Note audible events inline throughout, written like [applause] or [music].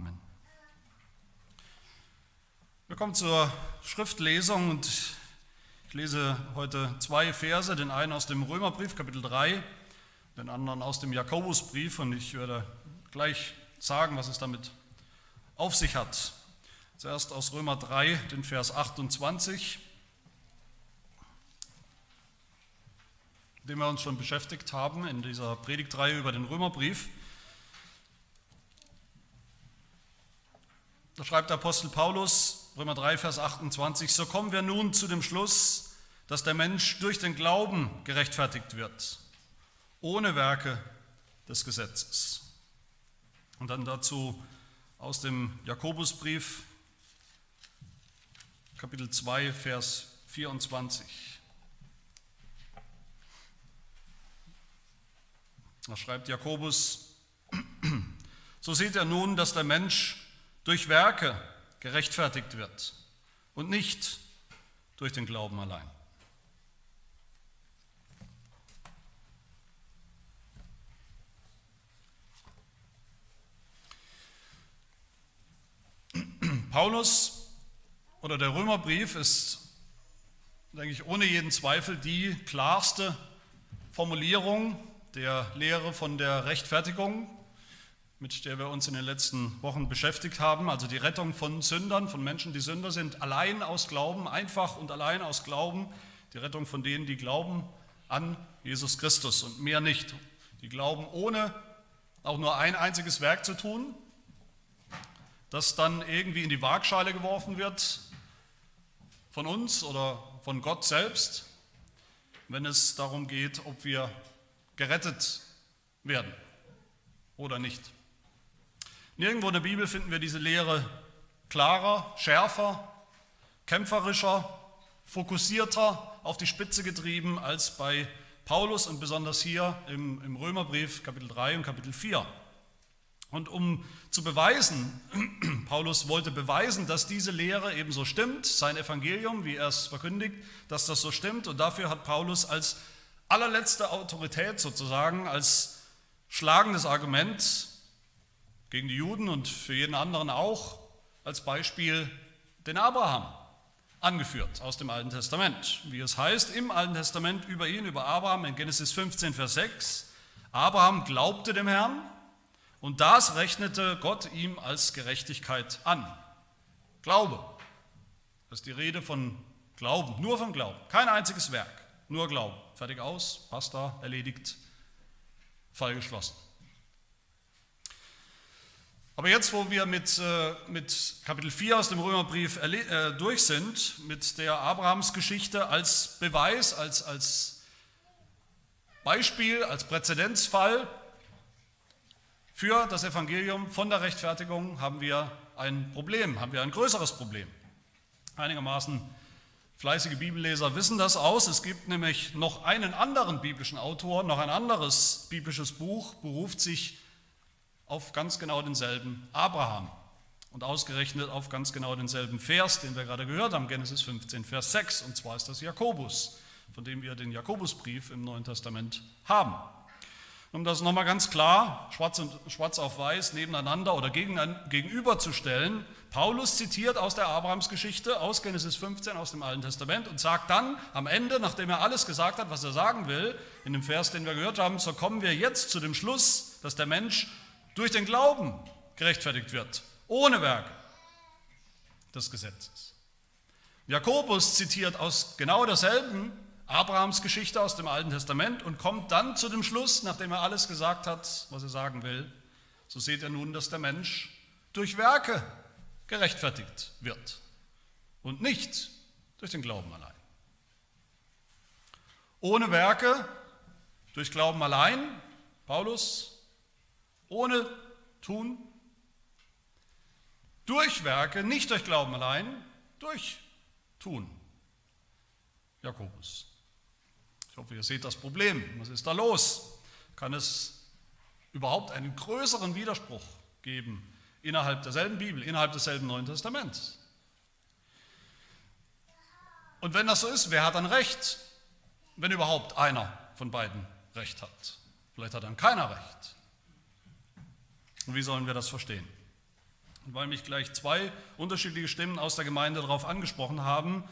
Amen. Wir kommen zur Schriftlesung und ich lese heute zwei Verse, den einen aus dem Römerbrief, Kapitel 3, den anderen aus dem Jakobusbrief und ich werde gleich sagen, was es damit auf sich hat. Zuerst aus Römer 3, den Vers 28, dem wir uns schon beschäftigt haben in dieser Predigtreihe über den Römerbrief. Da schreibt der Apostel Paulus, Römer 3, Vers 28, so kommen wir nun zu dem Schluss, dass der Mensch durch den Glauben gerechtfertigt wird, ohne Werke des Gesetzes. Und dann dazu aus dem Jakobusbrief, Kapitel 2, Vers 24. Da schreibt Jakobus, [clears throat] so sieht er nun, dass der Mensch durch Werke gerechtfertigt wird und nicht durch den Glauben allein. [clears throat] Paulus oder der Römerbrief ist, denke ich, ohne jeden Zweifel die klarste Formulierung der Lehre von der Rechtfertigung, mit der wir uns in den letzten Wochen beschäftigt haben, also die Rettung von Sündern, von Menschen, die Sünder sind, allein aus Glauben, einfach und allein aus Glauben, die Rettung von denen, die glauben an Jesus Christus und mehr nicht. Die glauben ohne auch nur ein einziges Werk zu tun, das dann irgendwie in die Waagschale geworfen wird von uns oder von Gott selbst, wenn es darum geht, ob wir gerettet werden oder nicht. Nirgendwo in der Bibel finden wir diese Lehre klarer, schärfer, kämpferischer, fokussierter auf die Spitze getrieben als bei Paulus und besonders hier im, im Römerbrief Kapitel 3 und Kapitel 4. Und um zu beweisen, [clears throat] Paulus wollte beweisen, dass diese Lehre ebenso stimmt, sein Evangelium, wie er es verkündigt, dass das so stimmt. Und dafür hat Paulus als allerletzte Autorität sozusagen, als schlagendes Argument gegen die Juden und für jeden anderen auch, als Beispiel den Abraham angeführt aus dem Alten Testament. Wie es heißt im Alten Testament über ihn, über Abraham in Genesis 15, Vers 6, Abraham glaubte dem Herrn und das rechnete Gott ihm als Gerechtigkeit an. Glaube. Das ist die Rede von Glauben, nur von Glauben. Kein einziges Werk, nur Glauben. Fertig aus, basta, erledigt, Fall geschlossen. Aber jetzt, wo wir mit, äh, mit Kapitel 4 aus dem Römerbrief äh, durch sind, mit der Abrahamsgeschichte als Beweis, als, als Beispiel, als Präzedenzfall für das Evangelium von der Rechtfertigung haben wir ein Problem, haben wir ein größeres Problem. Einigermaßen fleißige Bibelleser wissen das aus. Es gibt nämlich noch einen anderen biblischen Autor, noch ein anderes biblisches Buch, beruft sich auf ganz genau denselben Abraham und ausgerechnet auf ganz genau denselben Vers, den wir gerade gehört haben, Genesis 15, Vers 6, und zwar ist das Jakobus, von dem wir den Jakobusbrief im Neuen Testament haben. Um das nochmal ganz klar, schwarz, und, schwarz auf weiß, nebeneinander oder gegen, gegenüberzustellen, Paulus zitiert aus der Abrahamsgeschichte, aus Genesis 15, aus dem Alten Testament und sagt dann am Ende, nachdem er alles gesagt hat, was er sagen will, in dem Vers, den wir gehört haben, so kommen wir jetzt zu dem Schluss, dass der Mensch durch den Glauben gerechtfertigt wird, ohne Werke des Gesetzes. Jakobus zitiert aus genau derselben Abrahams Geschichte aus dem Alten Testament und kommt dann zu dem Schluss, nachdem er alles gesagt hat, was er sagen will, so seht ihr nun, dass der Mensch durch Werke gerechtfertigt wird und nicht durch den Glauben allein. Ohne Werke, durch Glauben allein, Paulus, ohne Tun, durch Werke, nicht durch Glauben allein, durch Tun. Jakobus hoffe, ihr seht das Problem. Was ist da los? Kann es überhaupt einen größeren Widerspruch geben innerhalb derselben Bibel, innerhalb desselben Neuen Testaments? Und wenn das so ist, wer hat dann recht, wenn überhaupt einer von beiden recht hat? Vielleicht hat dann keiner recht. Und wie sollen wir das verstehen? Und weil mich gleich zwei unterschiedliche Stimmen aus der Gemeinde darauf angesprochen haben,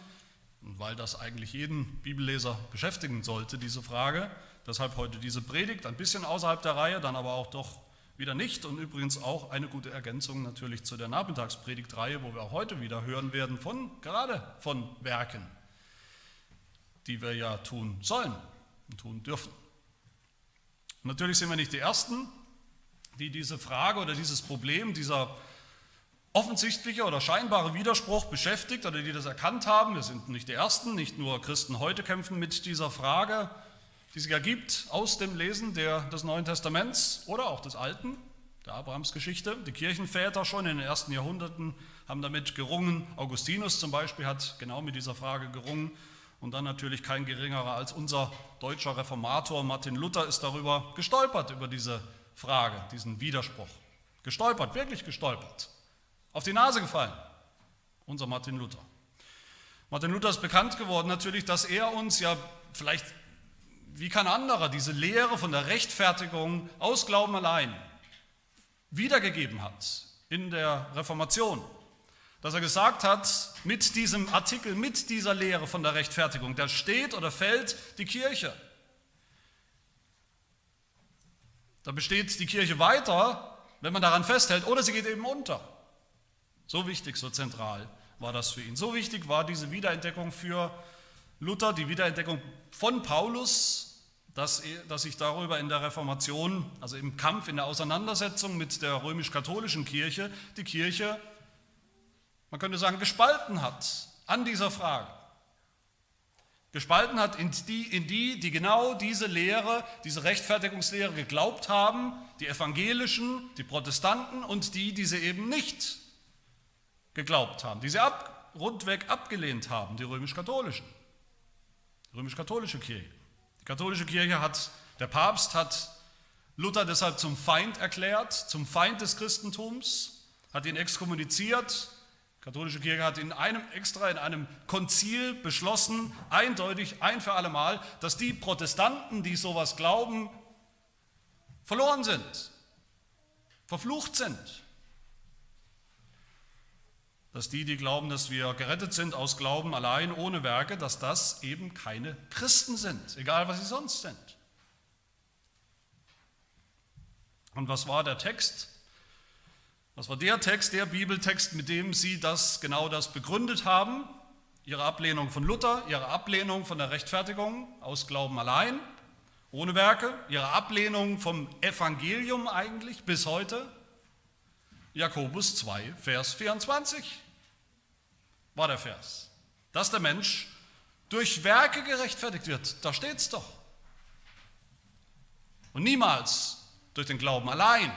und weil das eigentlich jeden Bibelleser beschäftigen sollte, diese Frage, deshalb heute diese Predigt, ein bisschen außerhalb der Reihe, dann aber auch doch wieder nicht und übrigens auch eine gute Ergänzung natürlich zu der Nachmittagspredigtreihe, wo wir auch heute wieder hören werden von gerade von Werken, die wir ja tun sollen und tun dürfen. Natürlich sind wir nicht die Ersten, die diese Frage oder dieses Problem, dieser offensichtliche oder scheinbare Widerspruch beschäftigt oder die das erkannt haben. Wir sind nicht die Ersten, nicht nur Christen heute kämpfen mit dieser Frage, die sich ergibt aus dem Lesen der, des Neuen Testaments oder auch des Alten, der Abrahamsgeschichte. Die Kirchenväter schon in den ersten Jahrhunderten haben damit gerungen. Augustinus zum Beispiel hat genau mit dieser Frage gerungen. Und dann natürlich kein geringerer als unser deutscher Reformator Martin Luther ist darüber gestolpert, über diese Frage, diesen Widerspruch. Gestolpert, wirklich gestolpert auf die Nase gefallen, unser Martin Luther. Martin Luther ist bekannt geworden natürlich, dass er uns ja vielleicht wie kein anderer diese Lehre von der Rechtfertigung aus Glauben allein wiedergegeben hat in der Reformation. Dass er gesagt hat, mit diesem Artikel, mit dieser Lehre von der Rechtfertigung, da steht oder fällt die Kirche. Da besteht die Kirche weiter, wenn man daran festhält, oder sie geht eben unter. So wichtig, so zentral war das für ihn. So wichtig war diese Wiederentdeckung für Luther, die Wiederentdeckung von Paulus, dass, dass sich darüber in der Reformation, also im Kampf, in der Auseinandersetzung mit der römisch-katholischen Kirche, die Kirche, man könnte sagen, gespalten hat an dieser Frage. Gespalten hat in die, in die, die genau diese Lehre, diese Rechtfertigungslehre geglaubt haben, die Evangelischen, die Protestanten und die, die sie eben nicht geglaubt haben, die sie ab, rundweg abgelehnt haben, die römisch-katholischen, die römisch-katholische Kirche. Die katholische Kirche hat, der Papst hat Luther deshalb zum Feind erklärt, zum Feind des Christentums, hat ihn exkommuniziert. Die katholische Kirche hat in einem extra in einem Konzil beschlossen, eindeutig ein für alle Mal, dass die Protestanten, die sowas glauben, verloren sind, verflucht sind dass die, die glauben, dass wir gerettet sind aus Glauben allein, ohne Werke, dass das eben keine Christen sind, egal was sie sonst sind. Und was war der Text? Was war der Text, der Bibeltext, mit dem sie das genau das begründet haben? Ihre Ablehnung von Luther, ihre Ablehnung von der Rechtfertigung aus Glauben allein, ohne Werke, ihre Ablehnung vom Evangelium eigentlich bis heute. Jakobus 2, Vers 24 war der Vers. Dass der Mensch durch Werke gerechtfertigt wird, da steht es doch. Und niemals durch den Glauben allein.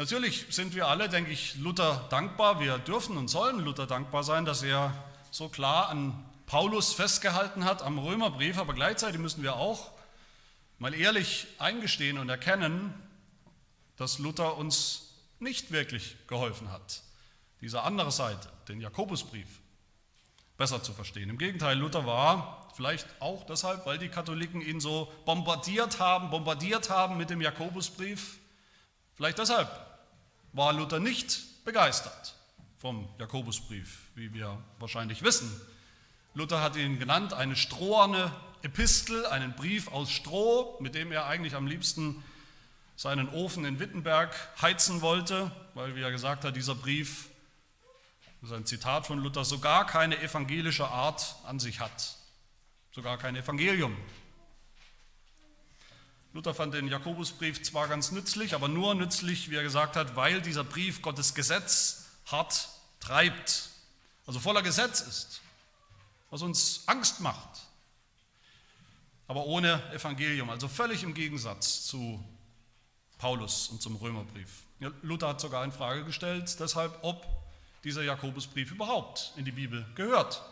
Natürlich sind wir alle, denke ich, Luther dankbar. Wir dürfen und sollen Luther dankbar sein, dass er so klar an Paulus festgehalten hat am Römerbrief. Aber gleichzeitig müssen wir auch mal ehrlich eingestehen und erkennen, dass Luther uns nicht wirklich geholfen hat diese andere Seite, den Jakobusbrief, besser zu verstehen. Im Gegenteil, Luther war vielleicht auch deshalb, weil die Katholiken ihn so bombardiert haben, bombardiert haben mit dem Jakobusbrief, vielleicht deshalb war Luther nicht begeistert vom Jakobusbrief, wie wir wahrscheinlich wissen. Luther hat ihn genannt eine stroherne Epistel, einen Brief aus Stroh, mit dem er eigentlich am liebsten seinen Ofen in Wittenberg heizen wollte, weil, wie er gesagt hat, dieser Brief das ist ein Zitat von Luther, sogar keine evangelische Art an sich hat, sogar kein Evangelium. Luther fand den Jakobusbrief zwar ganz nützlich, aber nur nützlich, wie er gesagt hat, weil dieser Brief Gottes Gesetz hart treibt, also voller Gesetz ist, was uns Angst macht, aber ohne Evangelium, also völlig im Gegensatz zu Paulus und zum Römerbrief. Luther hat sogar in Frage gestellt, deshalb, ob dieser Jakobusbrief überhaupt in die Bibel gehört.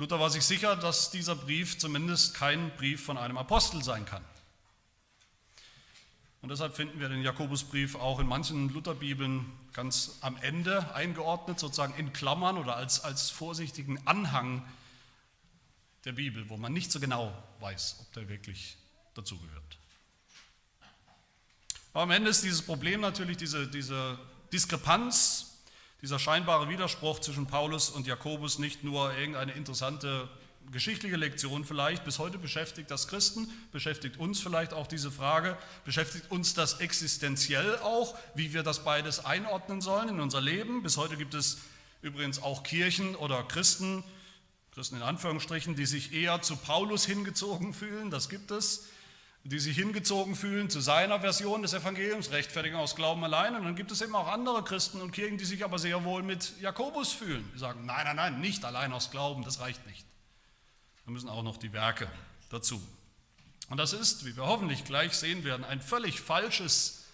Luther war sich sicher, dass dieser Brief zumindest kein Brief von einem Apostel sein kann. Und deshalb finden wir den Jakobusbrief auch in manchen Lutherbibeln ganz am Ende eingeordnet, sozusagen in Klammern oder als, als vorsichtigen Anhang der Bibel, wo man nicht so genau weiß, ob der wirklich dazugehört. Aber am Ende ist dieses Problem natürlich diese, diese Diskrepanz, dieser scheinbare Widerspruch zwischen Paulus und Jakobus nicht nur irgendeine interessante geschichtliche Lektion vielleicht. Bis heute beschäftigt das Christen, beschäftigt uns vielleicht auch diese Frage, beschäftigt uns das existenziell auch, wie wir das beides einordnen sollen in unser Leben. Bis heute gibt es übrigens auch Kirchen oder Christen, Christen in Anführungsstrichen, die sich eher zu Paulus hingezogen fühlen, das gibt es, die sich hingezogen fühlen zu seiner Version des Evangeliums, Rechtfertigung aus Glauben allein. Und dann gibt es eben auch andere Christen und Kirchen, die sich aber sehr wohl mit Jakobus fühlen. Die sagen, nein, nein, nein, nicht allein aus Glauben, das reicht nicht. Da müssen auch noch die Werke dazu. Und das ist, wie wir hoffentlich gleich sehen werden, ein völlig falsches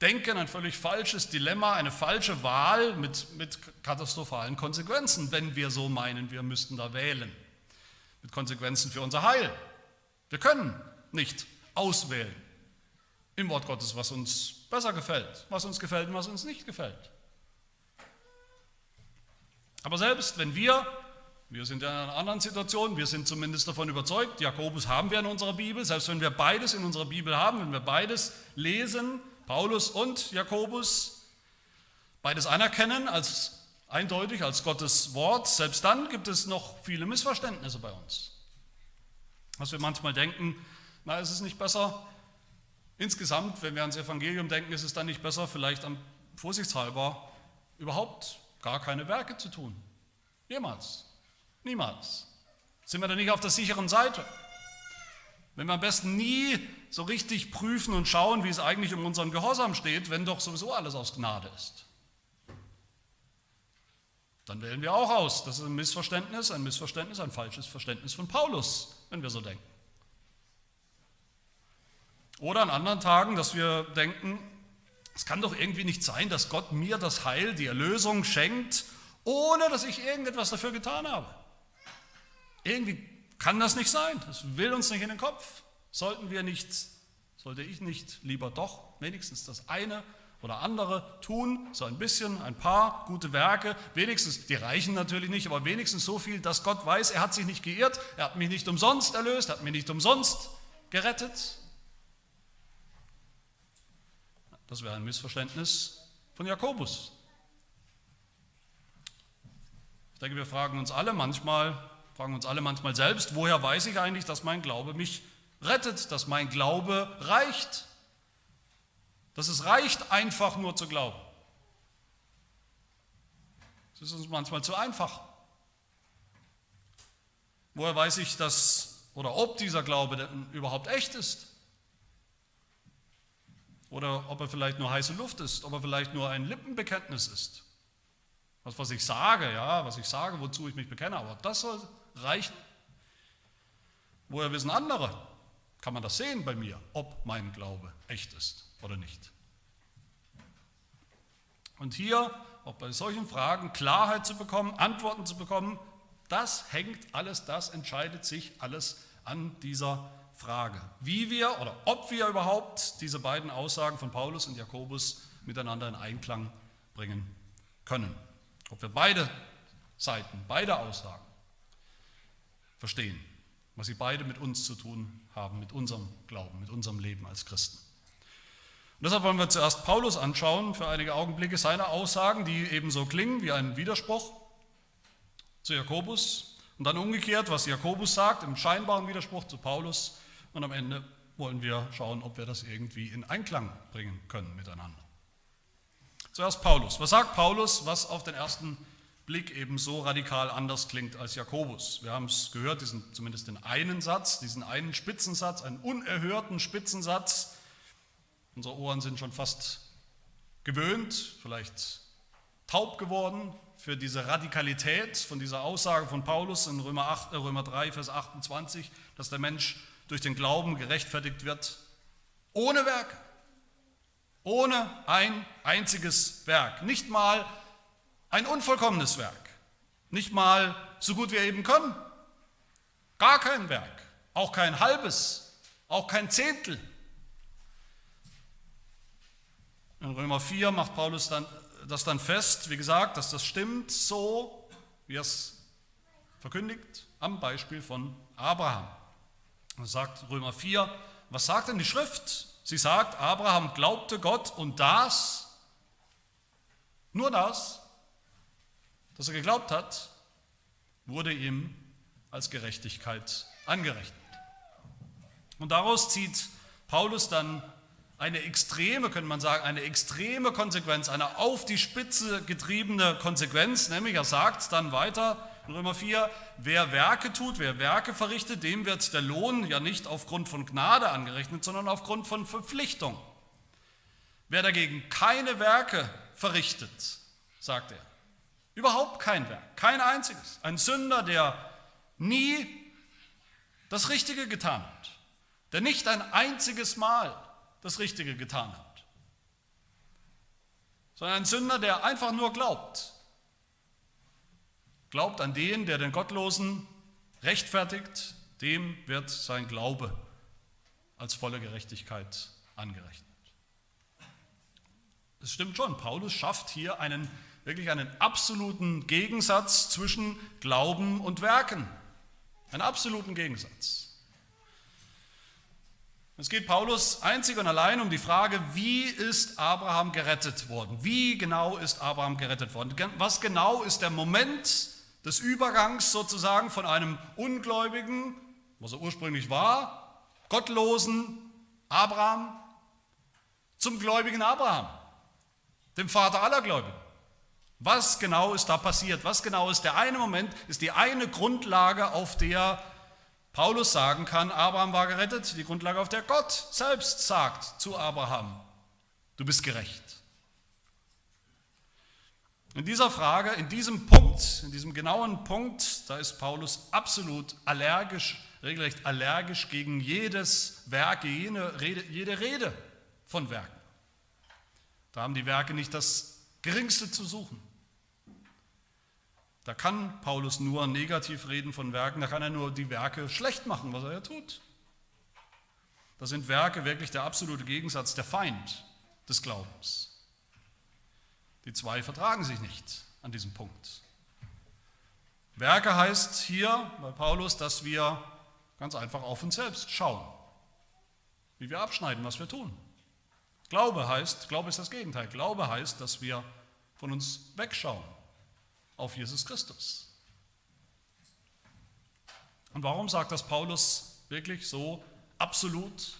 Denken, ein völlig falsches Dilemma, eine falsche Wahl mit, mit katastrophalen Konsequenzen, wenn wir so meinen, wir müssten da wählen. Mit Konsequenzen für unser Heil. Wir können nicht auswählen im Wort Gottes, was uns besser gefällt, was uns gefällt und was uns nicht gefällt. Aber selbst wenn wir wir sind in einer anderen Situation, wir sind zumindest davon überzeugt, Jakobus haben wir in unserer Bibel, selbst wenn wir beides in unserer Bibel haben, wenn wir beides lesen, Paulus und Jakobus, beides anerkennen als eindeutig als Gottes Wort, selbst dann gibt es noch viele Missverständnisse bei uns. Was wir manchmal denken, na, ist es nicht besser, insgesamt, wenn wir ans Evangelium denken, ist es dann nicht besser, vielleicht am vorsichtshalber überhaupt gar keine Werke zu tun. Jemals. Niemals. Sind wir da nicht auf der sicheren Seite? Wenn wir am besten nie so richtig prüfen und schauen, wie es eigentlich um unseren Gehorsam steht, wenn doch sowieso alles aus Gnade ist. Dann wählen wir auch aus. Das ist ein Missverständnis, ein Missverständnis, ein falsches Verständnis von Paulus, wenn wir so denken. Oder an anderen Tagen, dass wir denken, es kann doch irgendwie nicht sein, dass Gott mir das Heil, die Erlösung schenkt, ohne dass ich irgendetwas dafür getan habe. Irgendwie kann das nicht sein. Das will uns nicht in den Kopf. Sollten wir nicht, sollte ich nicht lieber doch wenigstens das eine oder andere tun, so ein bisschen, ein paar gute Werke, wenigstens, die reichen natürlich nicht, aber wenigstens so viel, dass Gott weiß, er hat sich nicht geirrt, er hat mich nicht umsonst erlöst, er hat mich nicht umsonst gerettet. Das wäre ein Missverständnis von Jakobus. Ich denke, wir fragen uns alle manchmal, fragen uns alle manchmal selbst, woher weiß ich eigentlich, dass mein Glaube mich rettet, dass mein Glaube reicht, dass es reicht, einfach nur zu glauben. Es ist uns manchmal zu einfach. Woher weiß ich, dass oder ob dieser Glaube denn überhaupt echt ist? Oder ob er vielleicht nur heiße Luft ist, ob er vielleicht nur ein Lippenbekenntnis ist. Was, was ich sage, ja, was ich sage, wozu ich mich bekenne, aber das soll reichen. Woher wissen andere? Kann man das sehen bei mir, ob mein Glaube echt ist oder nicht? Und hier, auch bei solchen Fragen, Klarheit zu bekommen, Antworten zu bekommen, das hängt alles, das entscheidet sich alles an dieser Frage. Wie wir oder ob wir überhaupt diese beiden Aussagen von Paulus und Jakobus miteinander in Einklang bringen können. Ob wir beide Seiten, beide Aussagen verstehen, was sie beide mit uns zu tun haben, mit unserem Glauben, mit unserem Leben als Christen. Und deshalb wollen wir zuerst Paulus anschauen für einige Augenblicke, seine Aussagen, die ebenso klingen wie ein Widerspruch zu Jakobus und dann umgekehrt, was Jakobus sagt, im scheinbaren Widerspruch zu Paulus und am Ende wollen wir schauen, ob wir das irgendwie in Einklang bringen können miteinander. Zuerst Paulus. Was sagt Paulus, was auf den ersten Blick eben so radikal anders klingt als Jakobus. Wir haben es gehört, diesen, zumindest den einen Satz, diesen einen Spitzensatz, einen unerhörten Spitzensatz. Unsere Ohren sind schon fast gewöhnt, vielleicht taub geworden für diese Radikalität von dieser Aussage von Paulus in Römer, 8, äh, Römer 3, Vers 28, dass der Mensch durch den Glauben gerechtfertigt wird, ohne Werke, ohne ein einziges Werk, nicht mal ein unvollkommenes Werk. Nicht mal so gut wir eben können. Gar kein Werk. Auch kein halbes. Auch kein Zehntel. In Römer 4 macht Paulus dann, das dann fest, wie gesagt, dass das stimmt so, wie er es verkündigt, am Beispiel von Abraham. Er sagt Römer 4, was sagt denn die Schrift? Sie sagt, Abraham glaubte Gott und das, nur das, dass er geglaubt hat, wurde ihm als Gerechtigkeit angerechnet. Und daraus zieht Paulus dann eine extreme, könnte man sagen, eine extreme Konsequenz, eine auf die Spitze getriebene Konsequenz, nämlich er sagt dann weiter in Römer 4, wer Werke tut, wer Werke verrichtet, dem wird der Lohn ja nicht aufgrund von Gnade angerechnet, sondern aufgrund von Verpflichtung. Wer dagegen keine Werke verrichtet, sagt er, überhaupt kein Werk, kein einziges, ein Sünder, der nie das Richtige getan hat, der nicht ein einziges Mal das Richtige getan hat, sondern ein Sünder, der einfach nur glaubt. Glaubt an den, der den Gottlosen rechtfertigt, dem wird sein Glaube als volle Gerechtigkeit angerechnet. Es stimmt schon, Paulus schafft hier einen wirklich einen absoluten Gegensatz zwischen Glauben und Werken. Einen absoluten Gegensatz. Es geht Paulus einzig und allein um die Frage, wie ist Abraham gerettet worden? Wie genau ist Abraham gerettet worden? Was genau ist der Moment des Übergangs sozusagen von einem ungläubigen, was er ursprünglich war, gottlosen Abraham zum gläubigen Abraham, dem Vater aller Gläubigen? Was genau ist da passiert? Was genau ist der eine Moment, ist die eine Grundlage, auf der Paulus sagen kann, Abraham war gerettet, die Grundlage, auf der Gott selbst sagt zu Abraham, du bist gerecht. In dieser Frage, in diesem Punkt, in diesem genauen Punkt, da ist Paulus absolut allergisch, regelrecht allergisch gegen jedes Werk, jede Rede, jede Rede von Werken. Da haben die Werke nicht das Geringste zu suchen. Da kann Paulus nur negativ reden von Werken, da kann er nur die Werke schlecht machen, was er ja tut. Da sind Werke wirklich der absolute Gegensatz, der Feind des Glaubens. Die zwei vertragen sich nicht an diesem Punkt. Werke heißt hier bei Paulus, dass wir ganz einfach auf uns selbst schauen, wie wir abschneiden, was wir tun. Glaube heißt, Glaube ist das Gegenteil. Glaube heißt, dass wir von uns wegschauen auf Jesus Christus. Und warum sagt das Paulus wirklich so absolut?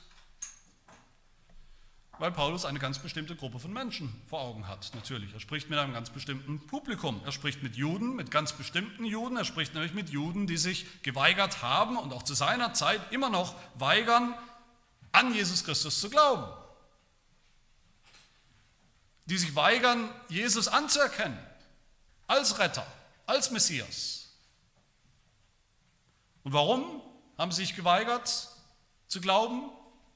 Weil Paulus eine ganz bestimmte Gruppe von Menschen vor Augen hat, natürlich. Er spricht mit einem ganz bestimmten Publikum. Er spricht mit Juden, mit ganz bestimmten Juden. Er spricht nämlich mit Juden, die sich geweigert haben und auch zu seiner Zeit immer noch weigern, an Jesus Christus zu glauben. Die sich weigern, Jesus anzuerkennen als Retter, als Messias. Und warum haben sie sich geweigert zu glauben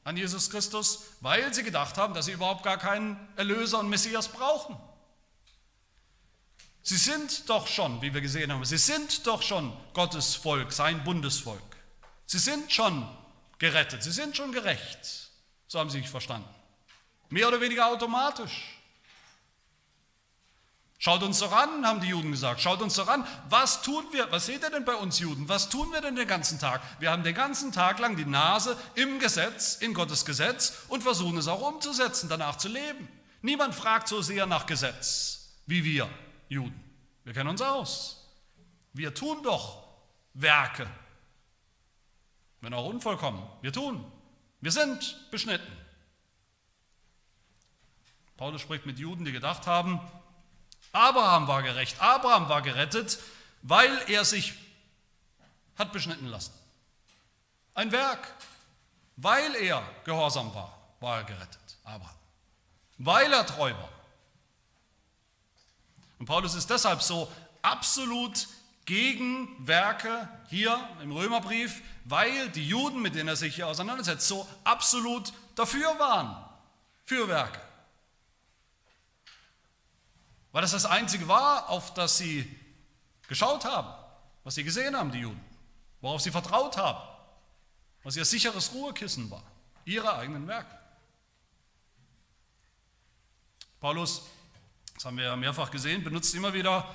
an Jesus Christus? Weil sie gedacht haben, dass sie überhaupt gar keinen Erlöser und Messias brauchen. Sie sind doch schon, wie wir gesehen haben, sie sind doch schon Gottes Volk, sein Bundesvolk. Sie sind schon gerettet, sie sind schon gerecht. So haben sie sich verstanden. Mehr oder weniger automatisch. Schaut uns doch an, haben die Juden gesagt. Schaut uns doch an. Was tun wir? Was seht ihr denn bei uns Juden? Was tun wir denn den ganzen Tag? Wir haben den ganzen Tag lang die Nase im Gesetz, in Gottes Gesetz und versuchen es auch umzusetzen, danach zu leben. Niemand fragt so sehr nach Gesetz wie wir Juden. Wir kennen uns aus. Wir tun doch Werke. Wenn auch unvollkommen. Wir tun. Wir sind beschnitten. Paulus spricht mit Juden, die gedacht haben, Abraham war gerecht, Abraham war gerettet, weil er sich hat beschnitten lassen. Ein Werk, weil er gehorsam war, war er gerettet, Abraham. Weil er treu war. Und Paulus ist deshalb so absolut gegen Werke hier im Römerbrief, weil die Juden, mit denen er sich hier auseinandersetzt, so absolut dafür waren, für Werke. Weil das das Einzige war, auf das sie geschaut haben, was sie gesehen haben, die Juden, worauf sie vertraut haben, was ihr sicheres Ruhekissen war, ihre eigenen Werke. Paulus, das haben wir ja mehrfach gesehen, benutzt immer wieder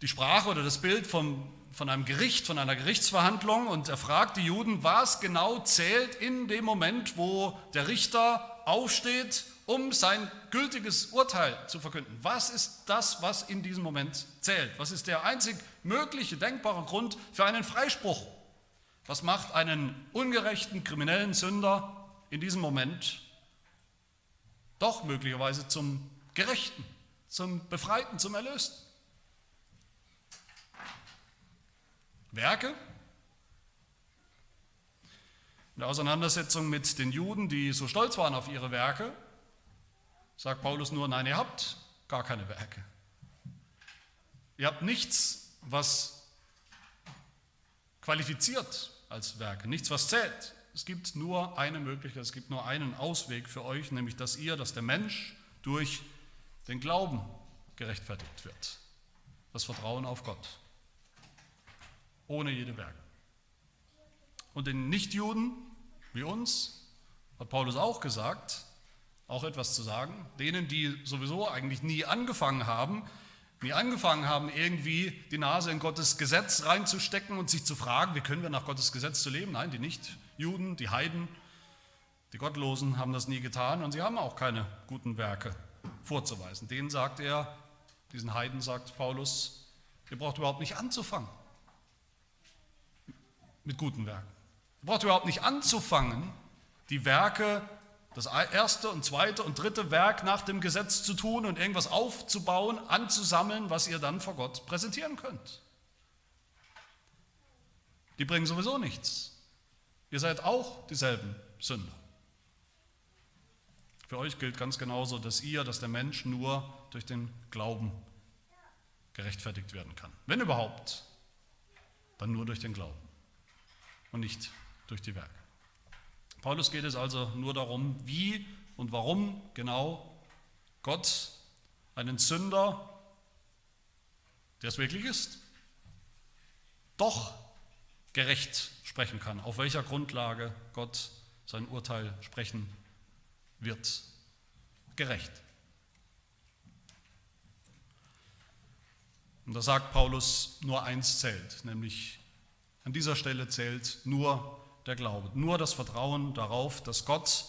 die Sprache oder das Bild vom, von einem Gericht, von einer Gerichtsverhandlung. Und er fragt die Juden, was genau zählt in dem Moment, wo der Richter aufsteht, um sein gültiges Urteil zu verkünden. Was ist das, was in diesem Moment zählt? Was ist der einzig mögliche, denkbare Grund für einen Freispruch? Was macht einen ungerechten, kriminellen Sünder in diesem Moment doch möglicherweise zum Gerechten, zum Befreiten, zum Erlösten? Werke. In der Auseinandersetzung mit den Juden, die so stolz waren auf ihre Werke, sagt Paulus nur, nein, ihr habt gar keine Werke. Ihr habt nichts, was qualifiziert als Werke, nichts, was zählt. Es gibt nur eine Möglichkeit, es gibt nur einen Ausweg für euch, nämlich dass ihr, dass der Mensch durch den Glauben gerechtfertigt wird. Das Vertrauen auf Gott ohne jede Werke. Und den Nichtjuden wie uns hat Paulus auch gesagt, auch etwas zu sagen, denen, die sowieso eigentlich nie angefangen haben, nie angefangen haben, irgendwie die Nase in Gottes Gesetz reinzustecken und sich zu fragen, wie können wir nach Gottes Gesetz zu leben? Nein, die Nichtjuden, die Heiden, die Gottlosen haben das nie getan und sie haben auch keine guten Werke vorzuweisen. Denen sagt er, diesen Heiden sagt Paulus, ihr braucht überhaupt nicht anzufangen mit guten Werken. Ihr braucht überhaupt nicht anzufangen, die Werke, das erste und zweite und dritte Werk nach dem Gesetz zu tun und irgendwas aufzubauen, anzusammeln, was ihr dann vor Gott präsentieren könnt. Die bringen sowieso nichts. Ihr seid auch dieselben Sünder. Für euch gilt ganz genauso, dass ihr, dass der Mensch nur durch den Glauben gerechtfertigt werden kann. Wenn überhaupt, dann nur durch den Glauben und nicht durch die Werke. Paulus geht es also nur darum, wie und warum genau Gott einen Sünder, der es wirklich ist, doch gerecht sprechen kann, auf welcher Grundlage Gott sein Urteil sprechen wird. Gerecht. Und da sagt Paulus, nur eins zählt, nämlich an dieser Stelle zählt nur der Glaube, nur das Vertrauen darauf, dass Gott,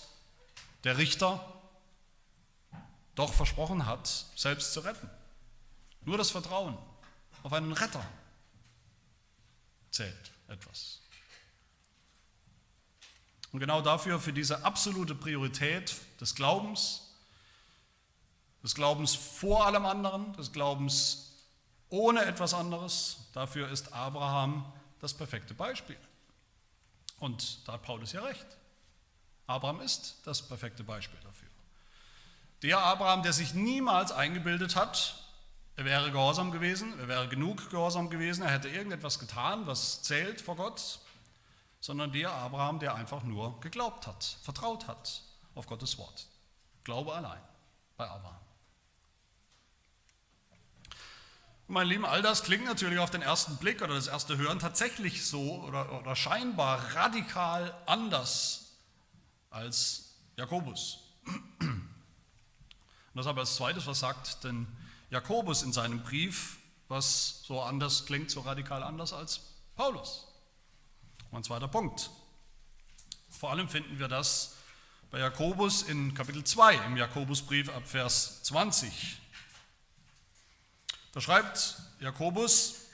der Richter, doch versprochen hat, selbst zu retten. Nur das Vertrauen auf einen Retter zählt etwas. Und genau dafür, für diese absolute Priorität des Glaubens, des Glaubens vor allem anderen, des Glaubens ohne etwas anderes, dafür ist Abraham das perfekte Beispiel. Und da hat Paulus ja recht. Abraham ist das perfekte Beispiel dafür. Der Abraham, der sich niemals eingebildet hat, er wäre gehorsam gewesen, er wäre genug gehorsam gewesen, er hätte irgendetwas getan, was zählt vor Gott, sondern der Abraham, der einfach nur geglaubt hat, vertraut hat auf Gottes Wort. Glaube allein bei Abraham. Mein Lieben, all das klingt natürlich auf den ersten Blick oder das erste Hören tatsächlich so oder, oder scheinbar radikal anders als Jakobus. Und aber als zweites, was sagt denn Jakobus in seinem Brief, was so anders klingt, so radikal anders als Paulus? Mein zweiter Punkt. Vor allem finden wir das bei Jakobus in Kapitel 2 im Jakobusbrief ab Vers 20. Da schreibt Jakobus,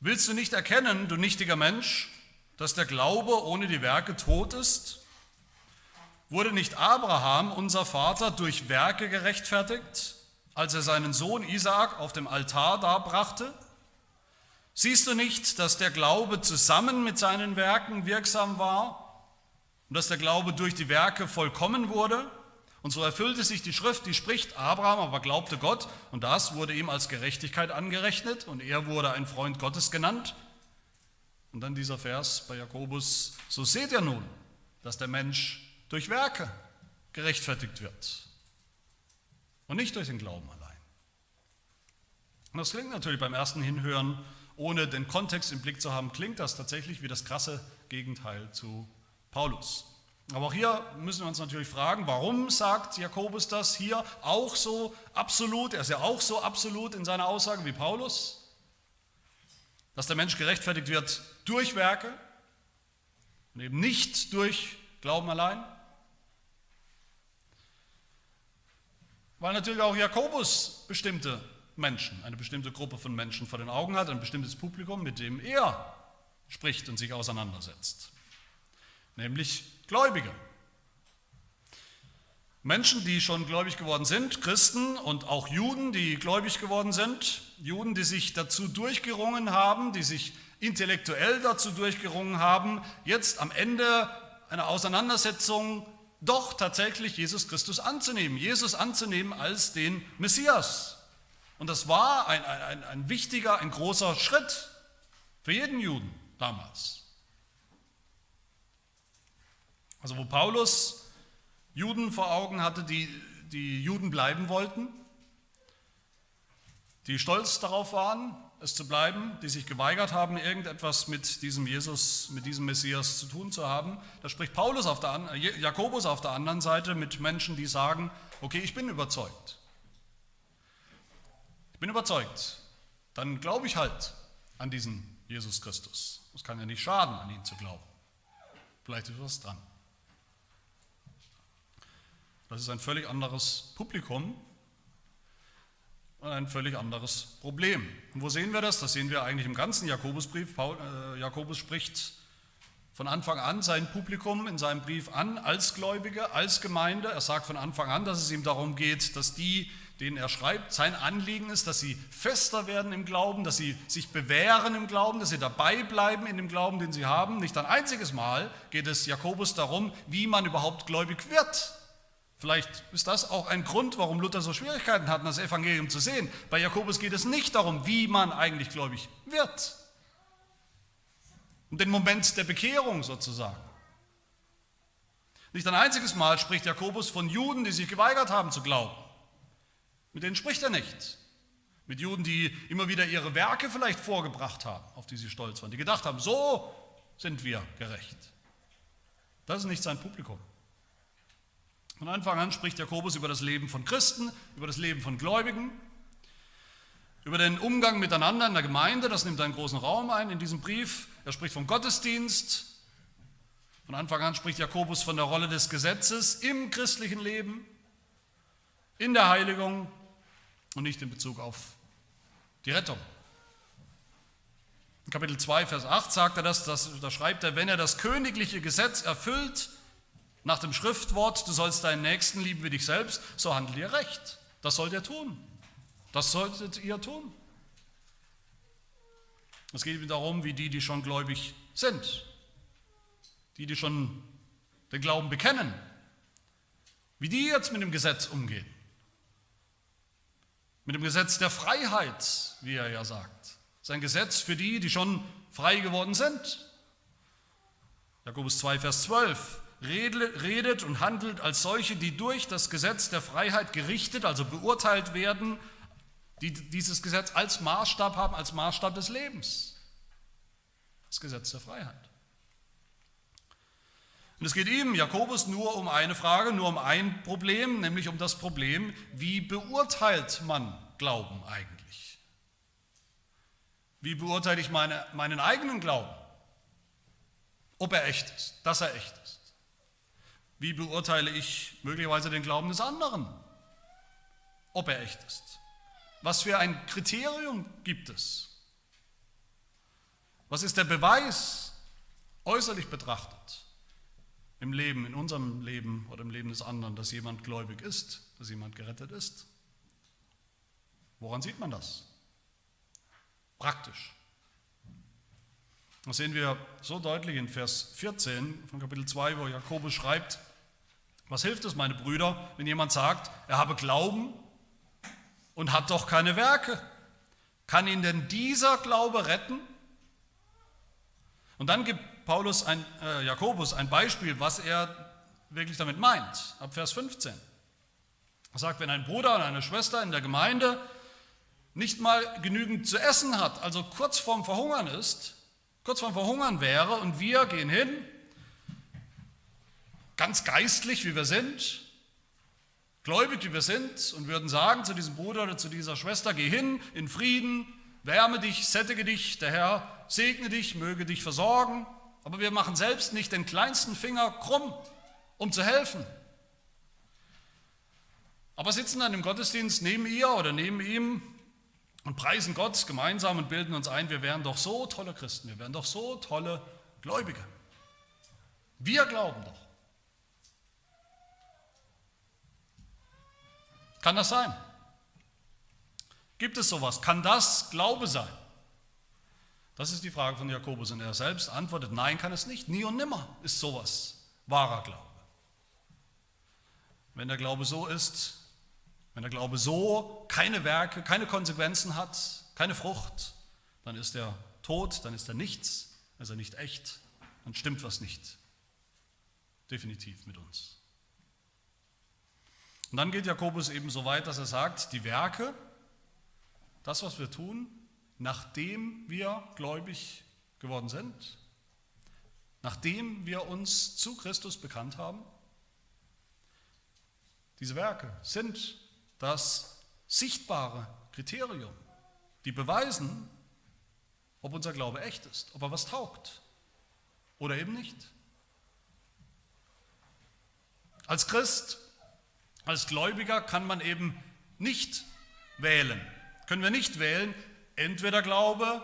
willst du nicht erkennen, du nichtiger Mensch, dass der Glaube ohne die Werke tot ist? Wurde nicht Abraham, unser Vater, durch Werke gerechtfertigt, als er seinen Sohn Isaak auf dem Altar darbrachte? Siehst du nicht, dass der Glaube zusammen mit seinen Werken wirksam war und dass der Glaube durch die Werke vollkommen wurde? Und so erfüllte sich die Schrift, die spricht, Abraham aber glaubte Gott und das wurde ihm als Gerechtigkeit angerechnet und er wurde ein Freund Gottes genannt. Und dann dieser Vers bei Jakobus, so seht ihr nun, dass der Mensch durch Werke gerechtfertigt wird und nicht durch den Glauben allein. Und das klingt natürlich beim ersten Hinhören, ohne den Kontext im Blick zu haben, klingt das tatsächlich wie das krasse Gegenteil zu Paulus. Aber auch hier müssen wir uns natürlich fragen, warum sagt Jakobus das hier auch so absolut? Er ist ja auch so absolut in seiner Aussage wie Paulus. dass der Mensch gerechtfertigt wird durch Werke und eben nicht durch Glauben allein. Weil natürlich auch Jakobus bestimmte Menschen, eine bestimmte Gruppe von Menschen vor den Augen hat, ein bestimmtes Publikum, mit dem er spricht und sich auseinandersetzt, nämlich Gläubige. Menschen, die schon gläubig geworden sind, Christen und auch Juden, die gläubig geworden sind, Juden, die sich dazu durchgerungen haben, die sich intellektuell dazu durchgerungen haben, jetzt am Ende einer Auseinandersetzung doch tatsächlich Jesus Christus anzunehmen, Jesus anzunehmen als den Messias. Und das war ein, ein, ein wichtiger, ein großer Schritt für jeden Juden damals. Also wo Paulus Juden vor Augen hatte, die, die Juden bleiben wollten, die stolz darauf waren, es zu bleiben, die sich geweigert haben, irgendetwas mit diesem Jesus, mit diesem Messias zu tun zu haben. Da spricht Paulus auf der, Jakobus auf der anderen Seite mit Menschen, die sagen, okay, ich bin überzeugt. Ich bin überzeugt. Dann glaube ich halt an diesen Jesus Christus. Es kann ja nicht schaden, an ihn zu glauben. Vielleicht ist was dran. Das ist ein völlig anderes Publikum und ein völlig anderes Problem. Und wo sehen wir das? Das sehen wir eigentlich im ganzen Jakobusbrief. Paul, äh, Jakobus spricht von Anfang an sein Publikum in seinem Brief an als Gläubige, als Gemeinde. Er sagt von Anfang an, dass es ihm darum geht, dass die, denen er schreibt, sein Anliegen ist, dass sie fester werden im Glauben, dass sie sich bewähren im Glauben, dass sie dabei bleiben in dem Glauben, den sie haben. Nicht ein einziges Mal geht es Jakobus darum, wie man überhaupt gläubig wird. Vielleicht ist das auch ein Grund, warum Luther so Schwierigkeiten hat, das Evangelium zu sehen. Bei Jakobus geht es nicht darum, wie man eigentlich gläubig wird. Um den Moment der Bekehrung sozusagen. Nicht ein einziges Mal spricht Jakobus von Juden, die sich geweigert haben zu glauben. Mit denen spricht er nicht. Mit Juden, die immer wieder ihre Werke vielleicht vorgebracht haben, auf die sie stolz waren, die gedacht haben, so sind wir gerecht. Das ist nicht sein Publikum. Von Anfang an spricht Jakobus über das Leben von Christen, über das Leben von Gläubigen, über den Umgang miteinander in der Gemeinde, das nimmt einen großen Raum ein in diesem Brief. Er spricht vom Gottesdienst. Von Anfang an spricht Jakobus von der Rolle des Gesetzes im christlichen Leben, in der Heiligung und nicht in Bezug auf die Rettung. In Kapitel 2, Vers 8 sagt er das, da schreibt er, wenn er das königliche Gesetz erfüllt, nach dem Schriftwort, du sollst deinen Nächsten lieben wie dich selbst, so handelt ihr recht. Das sollt ihr tun. Das solltet ihr tun. Es geht ihm darum, wie die, die schon gläubig sind, die, die schon den Glauben bekennen, wie die jetzt mit dem Gesetz umgehen. Mit dem Gesetz der Freiheit, wie er ja sagt. Das ist ein Gesetz für die, die schon frei geworden sind. Jakobus 2, Vers 12 redet und handelt als solche, die durch das Gesetz der Freiheit gerichtet, also beurteilt werden, die dieses Gesetz als Maßstab haben, als Maßstab des Lebens. Das Gesetz der Freiheit. Und es geht ihm, Jakobus, nur um eine Frage, nur um ein Problem, nämlich um das Problem, wie beurteilt man Glauben eigentlich? Wie beurteile ich meine, meinen eigenen Glauben? Ob er echt ist, dass er echt ist. Wie beurteile ich möglicherweise den Glauben des anderen? Ob er echt ist? Was für ein Kriterium gibt es? Was ist der Beweis äußerlich betrachtet im Leben, in unserem Leben oder im Leben des anderen, dass jemand gläubig ist, dass jemand gerettet ist? Woran sieht man das? Praktisch. Das sehen wir so deutlich in Vers 14 von Kapitel 2, wo Jakobus schreibt, was hilft es, meine Brüder, wenn jemand sagt, er habe Glauben und hat doch keine Werke? Kann ihn denn dieser Glaube retten? Und dann gibt Paulus ein, äh, Jakobus ein Beispiel, was er wirklich damit meint, ab Vers 15. Er sagt, wenn ein Bruder oder eine Schwester in der Gemeinde nicht mal genügend zu essen hat, also kurz vorm Verhungern ist, kurz vorm Verhungern wäre und wir gehen hin, ganz geistlich wie wir sind, gläubig wie wir sind und würden sagen zu diesem Bruder oder zu dieser Schwester, geh hin in Frieden wärme dich, sättige dich, der Herr segne dich, möge dich versorgen, aber wir machen selbst nicht den kleinsten Finger krumm, um zu helfen. Aber sitzen dann im Gottesdienst neben ihr oder neben ihm und preisen Gott gemeinsam und bilden uns ein, wir wären doch so tolle Christen, wir wären doch so tolle Gläubige. Wir glauben doch. Kann das sein? Gibt es sowas? Kann das Glaube sein? Das ist die Frage von Jakobus und er selbst antwortet, nein, kann es nicht. Nie und nimmer ist sowas wahrer Glaube. Wenn der Glaube so ist, wenn der Glaube so keine Werke, keine Konsequenzen hat, keine Frucht, dann ist er tot, dann ist er nichts, dann ist er nicht echt, dann stimmt was nicht. Definitiv mit uns. Und dann geht Jakobus eben so weit, dass er sagt, die Werke, das, was wir tun, nachdem wir gläubig geworden sind, nachdem wir uns zu Christus bekannt haben, diese Werke sind das sichtbare Kriterium, die beweisen, ob unser Glaube echt ist, ob er was taugt oder eben nicht. Als Christ, als Gläubiger kann man eben nicht wählen, können wir nicht wählen, entweder Glaube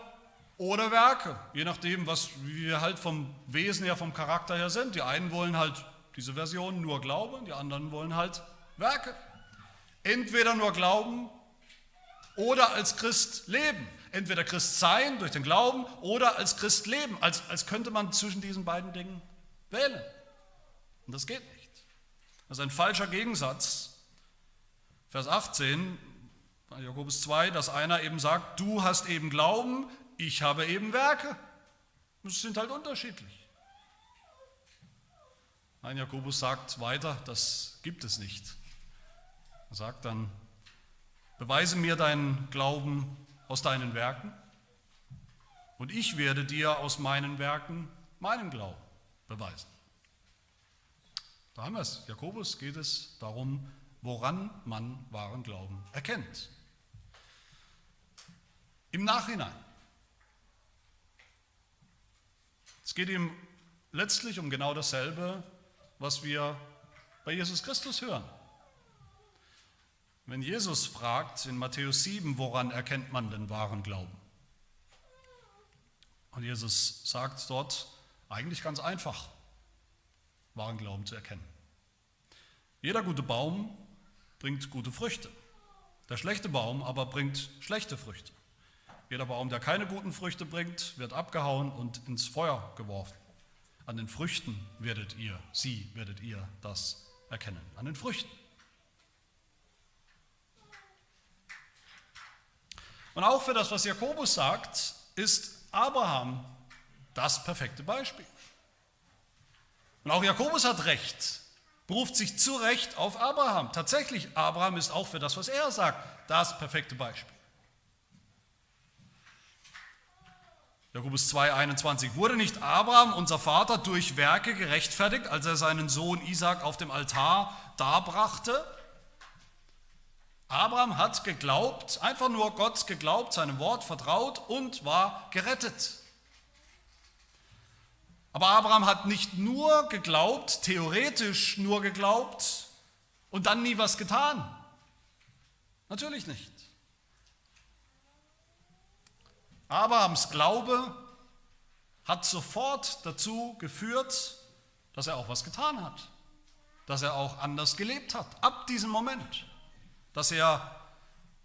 oder Werke, je nachdem, was, wir halt vom Wesen her, vom Charakter her sind. Die einen wollen halt diese Version nur Glaube, die anderen wollen halt Werke. Entweder nur glauben oder als Christ leben. Entweder Christ sein durch den Glauben oder als Christ leben, als, als könnte man zwischen diesen beiden Dingen wählen. Und das geht nicht. Das ist ein falscher Gegensatz. Vers 18, Jakobus 2, dass einer eben sagt, du hast eben Glauben, ich habe eben Werke. Das sind halt unterschiedlich. Nein, Jakobus sagt weiter, das gibt es nicht. Er sagt dann, beweise mir deinen Glauben aus deinen Werken und ich werde dir aus meinen Werken meinen Glauben beweisen. Da haben wir es. Jakobus geht es darum, woran man wahren Glauben erkennt. Im Nachhinein. Es geht ihm letztlich um genau dasselbe, was wir bei Jesus Christus hören. Wenn Jesus fragt in Matthäus 7, woran erkennt man den wahren Glauben? Und Jesus sagt dort eigentlich ganz einfach, wahren Glauben zu erkennen. Jeder gute Baum bringt gute Früchte. Der schlechte Baum aber bringt schlechte Früchte. Jeder Baum, der keine guten Früchte bringt, wird abgehauen und ins Feuer geworfen. An den Früchten werdet ihr, sie werdet ihr das erkennen. An den Früchten. Und auch für das, was Jakobus sagt, ist Abraham das perfekte Beispiel. Und auch Jakobus hat recht, beruft sich zu Recht auf Abraham. Tatsächlich, Abraham ist auch für das, was er sagt, das perfekte Beispiel. Jakobus 2,21. Wurde nicht Abraham, unser Vater, durch Werke gerechtfertigt, als er seinen Sohn Isaac auf dem Altar darbrachte? Abraham hat geglaubt, einfach nur Gott geglaubt, seinem Wort vertraut und war gerettet. Aber Abraham hat nicht nur geglaubt, theoretisch nur geglaubt und dann nie was getan. Natürlich nicht. Abrahams Glaube hat sofort dazu geführt, dass er auch was getan hat, dass er auch anders gelebt hat, ab diesem Moment dass er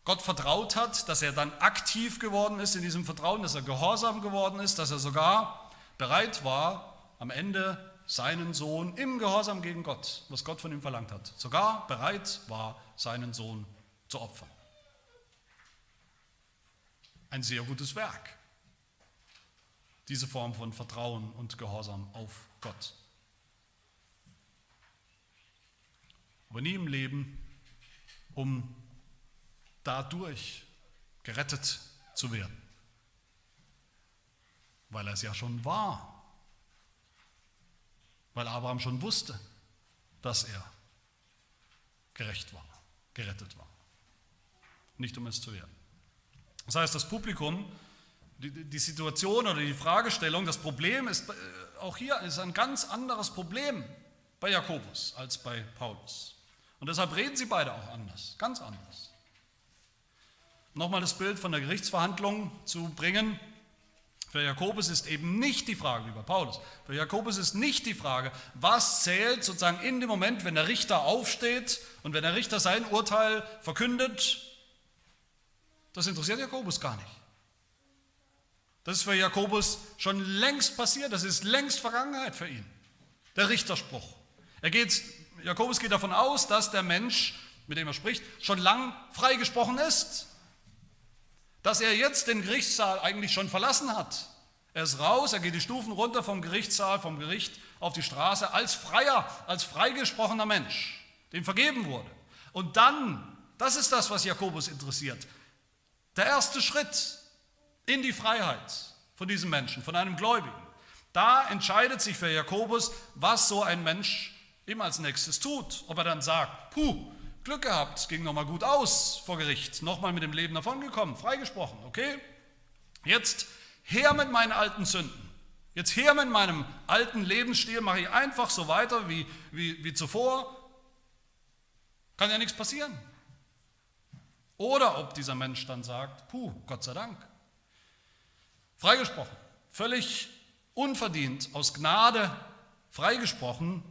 Gott vertraut hat, dass er dann aktiv geworden ist in diesem Vertrauen, dass er gehorsam geworden ist, dass er sogar bereit war, am Ende seinen Sohn im Gehorsam gegen Gott, was Gott von ihm verlangt hat, sogar bereit war, seinen Sohn zu opfern. Ein sehr gutes Werk, diese Form von Vertrauen und Gehorsam auf Gott. Aber nie im Leben um dadurch gerettet zu werden. Weil er es ja schon war. Weil Abraham schon wusste, dass er gerecht war, gerettet war. Nicht um es zu werden. Das heißt, das Publikum, die, die Situation oder die Fragestellung, das Problem ist äh, auch hier ist ein ganz anderes Problem bei Jakobus als bei Paulus. Und deshalb reden sie beide auch anders, ganz anders. Nochmal das Bild von der Gerichtsverhandlung zu bringen. Für Jakobus ist eben nicht die Frage, wie bei Paulus, für Jakobus ist nicht die Frage, was zählt sozusagen in dem Moment, wenn der Richter aufsteht und wenn der Richter sein Urteil verkündet. Das interessiert Jakobus gar nicht. Das ist für Jakobus schon längst passiert, das ist längst Vergangenheit für ihn. Der Richterspruch. Er geht, Jakobus geht davon aus, dass der Mensch, mit dem er spricht, schon lang freigesprochen ist. Dass er jetzt den Gerichtssaal eigentlich schon verlassen hat. Er ist raus, er geht die Stufen runter vom Gerichtssaal, vom Gericht auf die Straße als freier, als freigesprochener Mensch, dem vergeben wurde. Und dann, das ist das, was Jakobus interessiert, der erste Schritt in die Freiheit von diesem Menschen, von einem Gläubigen. Da entscheidet sich für Jakobus, was so ein Mensch ihm als nächstes tut. Ob er dann sagt, puh, Glück gehabt, es ging nochmal gut aus vor Gericht, nochmal mit dem Leben davongekommen, freigesprochen, okay? Jetzt her mit meinen alten Sünden. Jetzt her mit meinem alten Lebensstil, mache ich einfach so weiter wie, wie, wie zuvor. Kann ja nichts passieren. Oder ob dieser Mensch dann sagt, puh, Gott sei Dank, Freigesprochen, völlig unverdient, aus Gnade freigesprochen.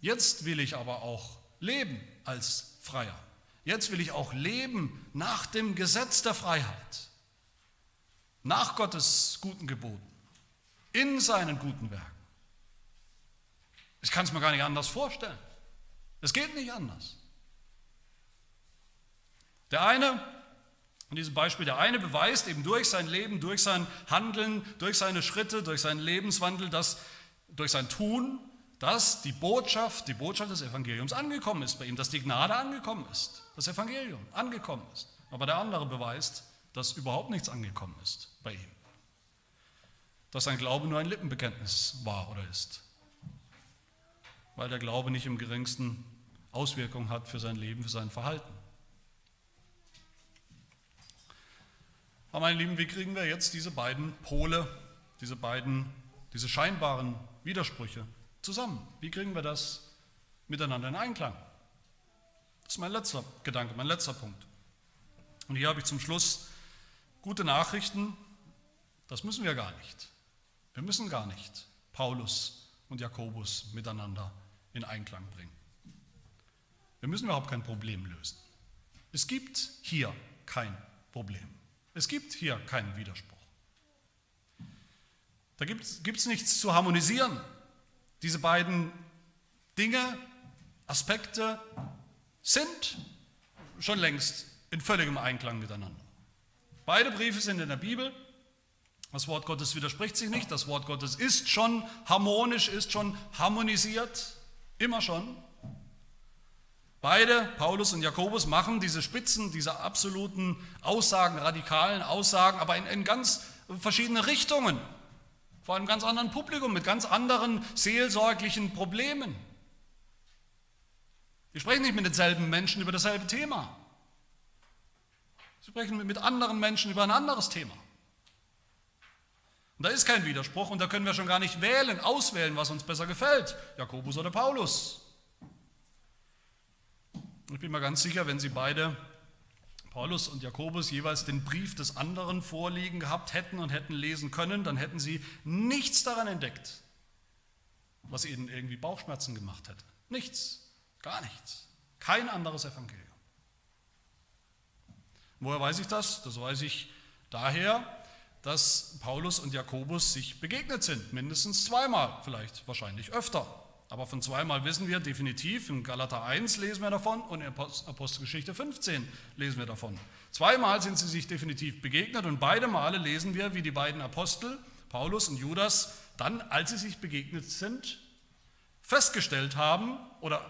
Jetzt will ich aber auch leben als Freier. Jetzt will ich auch leben nach dem Gesetz der Freiheit, nach Gottes guten Geboten, in seinen guten Werken. Ich kann es mir gar nicht anders vorstellen. Es geht nicht anders. Der eine und dieses Beispiel, der eine beweist eben durch sein Leben, durch sein Handeln, durch seine Schritte, durch seinen Lebenswandel, dass, durch sein Tun, dass die Botschaft, die Botschaft des Evangeliums angekommen ist bei ihm, dass die Gnade angekommen ist, das Evangelium angekommen ist. Aber der andere beweist, dass überhaupt nichts angekommen ist bei ihm. Dass sein Glaube nur ein Lippenbekenntnis war oder ist. Weil der Glaube nicht im geringsten Auswirkungen hat für sein Leben, für sein Verhalten. Aber meine Lieben, wie kriegen wir jetzt diese beiden Pole, diese beiden, diese scheinbaren Widersprüche zusammen? Wie kriegen wir das miteinander in Einklang? Das ist mein letzter Gedanke, mein letzter Punkt. Und hier habe ich zum Schluss gute Nachrichten. Das müssen wir gar nicht. Wir müssen gar nicht Paulus und Jakobus miteinander in Einklang bringen. Wir müssen überhaupt kein Problem lösen. Es gibt hier kein Problem. Es gibt hier keinen Widerspruch. Da gibt es nichts zu harmonisieren. Diese beiden Dinge, Aspekte sind schon längst in völligem Einklang miteinander. Beide Briefe sind in der Bibel. Das Wort Gottes widerspricht sich nicht. Das Wort Gottes ist schon harmonisch, ist schon harmonisiert, immer schon. Beide, Paulus und Jakobus, machen diese Spitzen, diese absoluten Aussagen, radikalen Aussagen, aber in, in ganz verschiedene Richtungen. Vor einem ganz anderen Publikum, mit ganz anderen seelsorglichen Problemen. Wir sprechen nicht mit denselben Menschen über dasselbe Thema. Sie sprechen mit anderen Menschen über ein anderes Thema. Und da ist kein Widerspruch und da können wir schon gar nicht wählen, auswählen, was uns besser gefällt, Jakobus oder Paulus. Ich bin mir ganz sicher, wenn Sie beide, Paulus und Jakobus, jeweils den Brief des anderen vorliegen gehabt hätten und hätten lesen können, dann hätten Sie nichts daran entdeckt, was Ihnen irgendwie Bauchschmerzen gemacht hätte. Nichts, gar nichts. Kein anderes Evangelium. Woher weiß ich das? Das weiß ich daher, dass Paulus und Jakobus sich begegnet sind, mindestens zweimal, vielleicht wahrscheinlich öfter. Aber von zweimal wissen wir definitiv, in Galater 1 lesen wir davon und in Apostelgeschichte 15 lesen wir davon. Zweimal sind sie sich definitiv begegnet und beide Male lesen wir, wie die beiden Apostel, Paulus und Judas, dann, als sie sich begegnet sind, festgestellt haben oder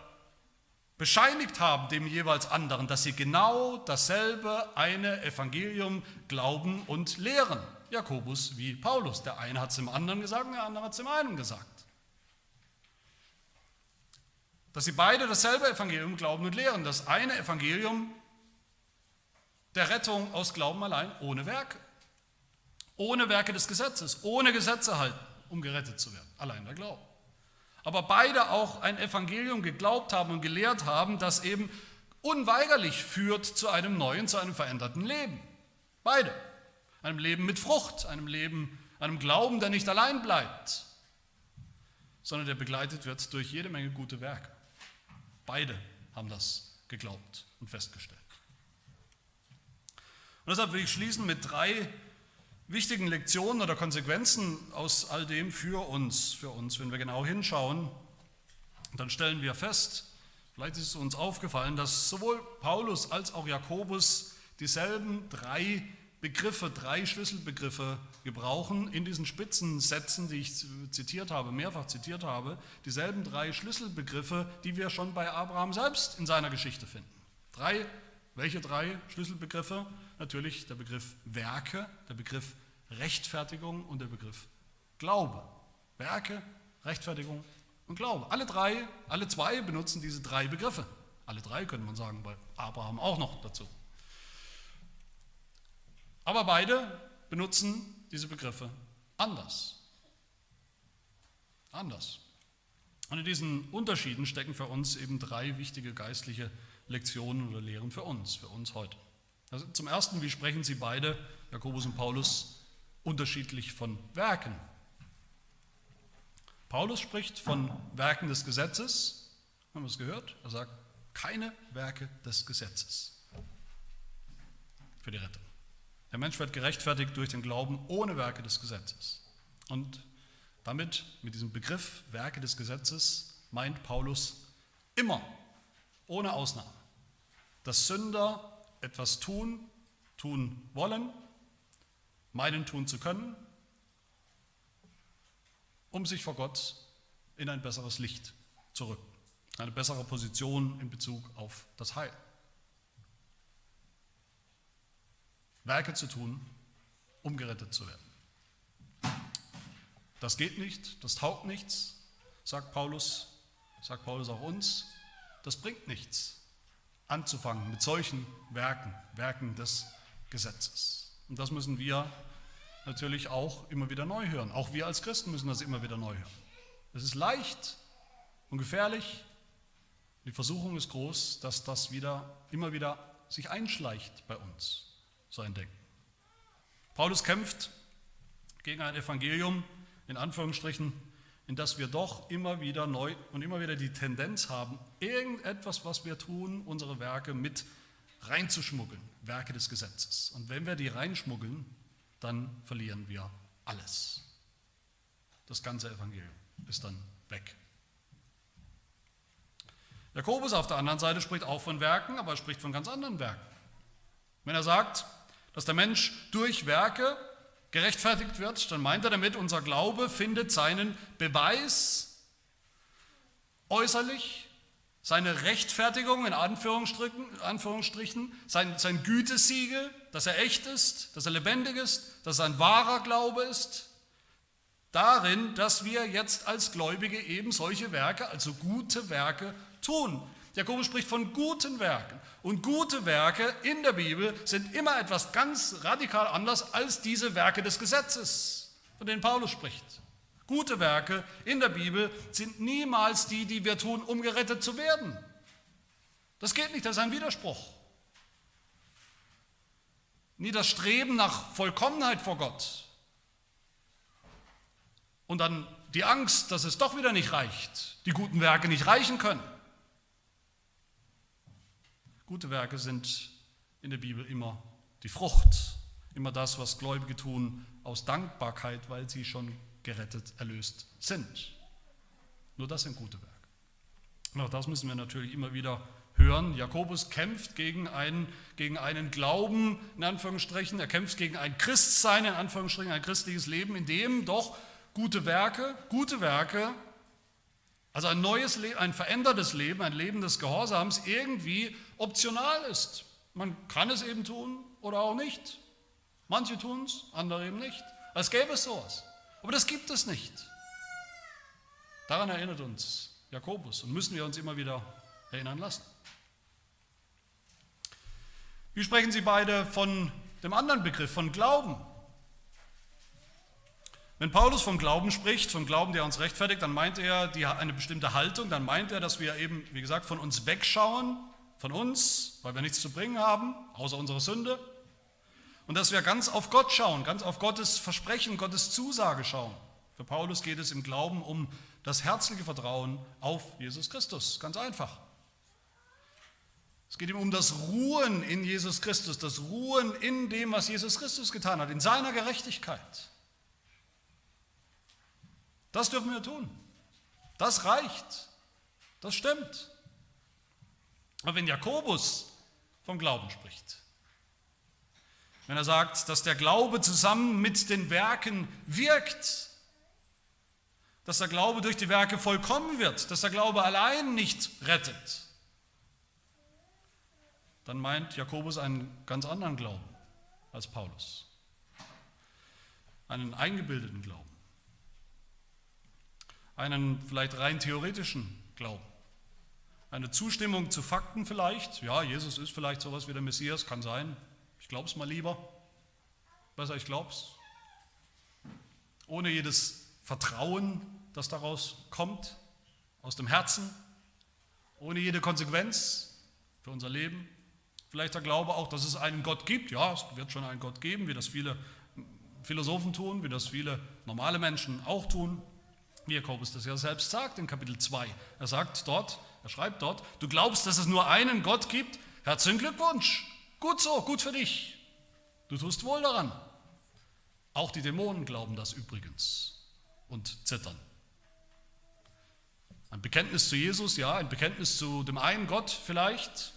bescheinigt haben dem jeweils anderen, dass sie genau dasselbe eine Evangelium glauben und lehren. Jakobus wie Paulus. Der eine hat es dem anderen gesagt, der andere hat es dem einen gesagt. Dass sie beide dasselbe Evangelium glauben und lehren. Das eine Evangelium, der Rettung aus Glauben allein ohne Werke. Ohne Werke des Gesetzes, ohne Gesetze halten, um gerettet zu werden. Allein der Glaube. Aber beide auch ein Evangelium geglaubt haben und gelehrt haben, das eben unweigerlich führt zu einem neuen, zu einem veränderten Leben. Beide. Einem Leben mit Frucht, einem Leben, einem Glauben, der nicht allein bleibt, sondern der begleitet wird durch jede Menge gute Werke. Beide haben das geglaubt und festgestellt. Und deshalb will ich schließen mit drei wichtigen Lektionen oder Konsequenzen aus all dem für uns, für uns. Wenn wir genau hinschauen, dann stellen wir fest, vielleicht ist es uns aufgefallen, dass sowohl Paulus als auch Jakobus dieselben drei Begriffe, drei Schlüsselbegriffe gebrauchen in diesen Spitzensätzen, die ich zitiert habe, mehrfach zitiert habe, dieselben drei Schlüsselbegriffe, die wir schon bei Abraham selbst in seiner Geschichte finden. Drei, welche drei Schlüsselbegriffe? natürlich der Begriff Werke, der Begriff Rechtfertigung und der Begriff Glaube. Werke, Rechtfertigung und Glaube. Alle drei, alle zwei benutzen diese drei Begriffe. Alle drei könnte man sagen, bei Abraham auch noch dazu. Aber beide benutzen diese Begriffe anders. Anders. Und in diesen Unterschieden stecken für uns eben drei wichtige geistliche Lektionen oder Lehren für uns, für uns heute. Also zum Ersten, wie sprechen sie beide, Jakobus und Paulus, unterschiedlich von Werken? Paulus spricht von Werken des Gesetzes, haben wir es gehört? Er sagt, keine Werke des Gesetzes für die Rettung. Der Mensch wird gerechtfertigt durch den Glauben ohne Werke des Gesetzes. Und damit, mit diesem Begriff Werke des Gesetzes, meint Paulus immer, ohne Ausnahme, dass Sünder etwas tun, tun wollen, meinen tun zu können, um sich vor Gott in ein besseres Licht zu rücken, eine bessere Position in Bezug auf das Heil. Werke zu tun, um gerettet zu werden. Das geht nicht, das taugt nichts, sagt Paulus, sagt Paulus auch uns, das bringt nichts anzufangen mit solchen Werken, Werken des Gesetzes. Und das müssen wir natürlich auch immer wieder neu hören. Auch wir als Christen müssen das immer wieder neu hören. Es ist leicht und gefährlich. Die Versuchung ist groß, dass das wieder, immer wieder sich einschleicht bei uns, so ein Denken. Paulus kämpft gegen ein Evangelium, in Anführungsstrichen, in das wir doch immer wieder neu und immer wieder die Tendenz haben, irgendetwas, was wir tun, unsere Werke mit reinzuschmuggeln, Werke des Gesetzes. Und wenn wir die reinschmuggeln, dann verlieren wir alles. Das ganze Evangelium ist dann weg. Jakobus auf der anderen Seite spricht auch von Werken, aber er spricht von ganz anderen Werken. Wenn er sagt, dass der Mensch durch Werke gerechtfertigt wird, dann meint er damit, unser Glaube findet seinen Beweis äußerlich, seine Rechtfertigung in Anführungsstrichen, sein, sein Gütesiegel, dass er echt ist, dass er lebendig ist, dass er ein wahrer Glaube ist, darin, dass wir jetzt als Gläubige eben solche Werke, also gute Werke tun. Jakobus spricht von guten Werken. Und gute Werke in der Bibel sind immer etwas ganz radikal anders als diese Werke des Gesetzes, von denen Paulus spricht. Gute Werke in der Bibel sind niemals die, die wir tun, um gerettet zu werden. Das geht nicht, das ist ein Widerspruch. Nie das Streben nach Vollkommenheit vor Gott. Und dann die Angst, dass es doch wieder nicht reicht, die guten Werke nicht reichen können. Gute Werke sind in der Bibel immer die Frucht, immer das, was Gläubige tun aus Dankbarkeit, weil sie schon gerettet, erlöst sind. Nur das sind gute Werke. Und auch das müssen wir natürlich immer wieder hören. Jakobus kämpft gegen einen, gegen einen Glauben, in Anführungsstrichen, er kämpft gegen ein Christsein, in Anführungsstrichen, ein christliches Leben, in dem doch gute Werke, gute Werke also ein neues Leben, ein verändertes Leben, ein Leben des Gehorsams irgendwie optional ist. Man kann es eben tun oder auch nicht. Manche tun es, andere eben nicht. Als gäbe es sowas. Aber das gibt es nicht. Daran erinnert uns Jakobus und müssen wir uns immer wieder erinnern lassen. Wie sprechen Sie beide von dem anderen Begriff, von Glauben? Wenn Paulus vom Glauben spricht, vom Glauben, der uns rechtfertigt, dann meint er die, eine bestimmte Haltung, dann meint er, dass wir eben, wie gesagt, von uns wegschauen, von uns, weil wir nichts zu bringen haben, außer unsere Sünde, und dass wir ganz auf Gott schauen, ganz auf Gottes Versprechen, Gottes Zusage schauen. Für Paulus geht es im Glauben um das herzliche Vertrauen auf Jesus Christus, ganz einfach. Es geht ihm um das Ruhen in Jesus Christus, das Ruhen in dem, was Jesus Christus getan hat, in seiner Gerechtigkeit. Das dürfen wir tun. Das reicht. Das stimmt. Aber wenn Jakobus vom Glauben spricht, wenn er sagt, dass der Glaube zusammen mit den Werken wirkt, dass der Glaube durch die Werke vollkommen wird, dass der Glaube allein nicht rettet, dann meint Jakobus einen ganz anderen Glauben als Paulus. Einen eingebildeten Glauben. Einen vielleicht rein theoretischen Glauben. Eine Zustimmung zu Fakten vielleicht. Ja, Jesus ist vielleicht sowas wie der Messias, kann sein. Ich glaube es mal lieber. Besser, ich glaube es. Ohne jedes Vertrauen, das daraus kommt, aus dem Herzen, ohne jede Konsequenz für unser Leben. Vielleicht der Glaube auch, dass es einen Gott gibt. Ja, es wird schon einen Gott geben, wie das viele Philosophen tun, wie das viele normale Menschen auch tun. Wie Jakobus das ja selbst sagt in Kapitel 2. Er sagt dort, er schreibt dort, du glaubst, dass es nur einen Gott gibt? Herzlichen Glückwunsch. Gut so, gut für dich. Du tust wohl daran. Auch die Dämonen glauben das übrigens und zittern. Ein Bekenntnis zu Jesus, ja, ein Bekenntnis zu dem einen Gott vielleicht,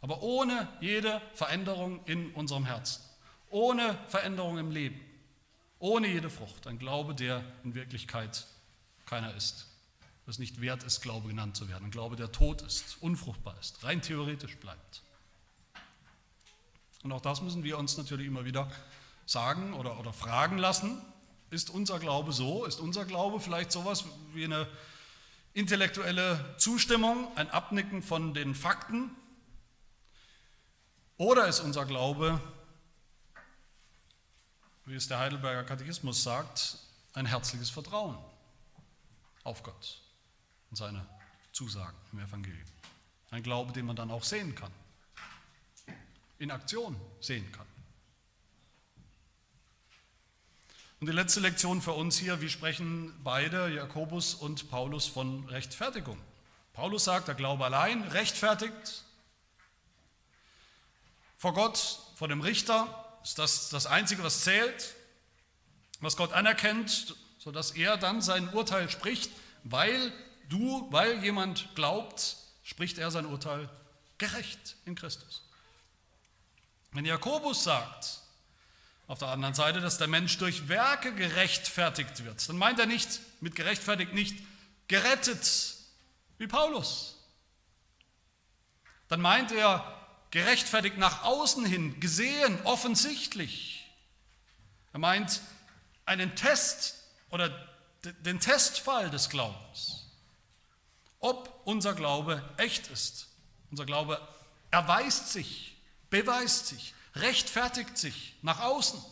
aber ohne jede Veränderung in unserem Herzen, ohne Veränderung im Leben, ohne jede Frucht. Ein Glaube, der in Wirklichkeit keiner ist, das nicht wert ist, Glaube genannt zu werden. Ein Glaube, der tot ist, unfruchtbar ist, rein theoretisch bleibt. Und auch das müssen wir uns natürlich immer wieder sagen oder, oder fragen lassen. Ist unser Glaube so? Ist unser Glaube vielleicht sowas wie eine intellektuelle Zustimmung, ein Abnicken von den Fakten? Oder ist unser Glaube, wie es der Heidelberger Katechismus sagt, ein herzliches Vertrauen auf Gott und seine Zusagen im Evangelium? Ein Glaube, den man dann auch sehen kann in Aktion sehen kann. Und die letzte Lektion für uns hier, wie sprechen beide, Jakobus und Paulus, von Rechtfertigung. Paulus sagt, der Glaube allein rechtfertigt. Vor Gott, vor dem Richter ist das das Einzige, was zählt, was Gott anerkennt, sodass er dann sein Urteil spricht, weil du, weil jemand glaubt, spricht er sein Urteil gerecht in Christus. Wenn Jakobus sagt, auf der anderen Seite, dass der Mensch durch Werke gerechtfertigt wird, dann meint er nicht mit gerechtfertigt nicht gerettet, wie Paulus. Dann meint er gerechtfertigt nach außen hin, gesehen, offensichtlich. Er meint einen Test oder den Testfall des Glaubens. Ob unser Glaube echt ist. Unser Glaube erweist sich beweist sich, rechtfertigt sich nach außen,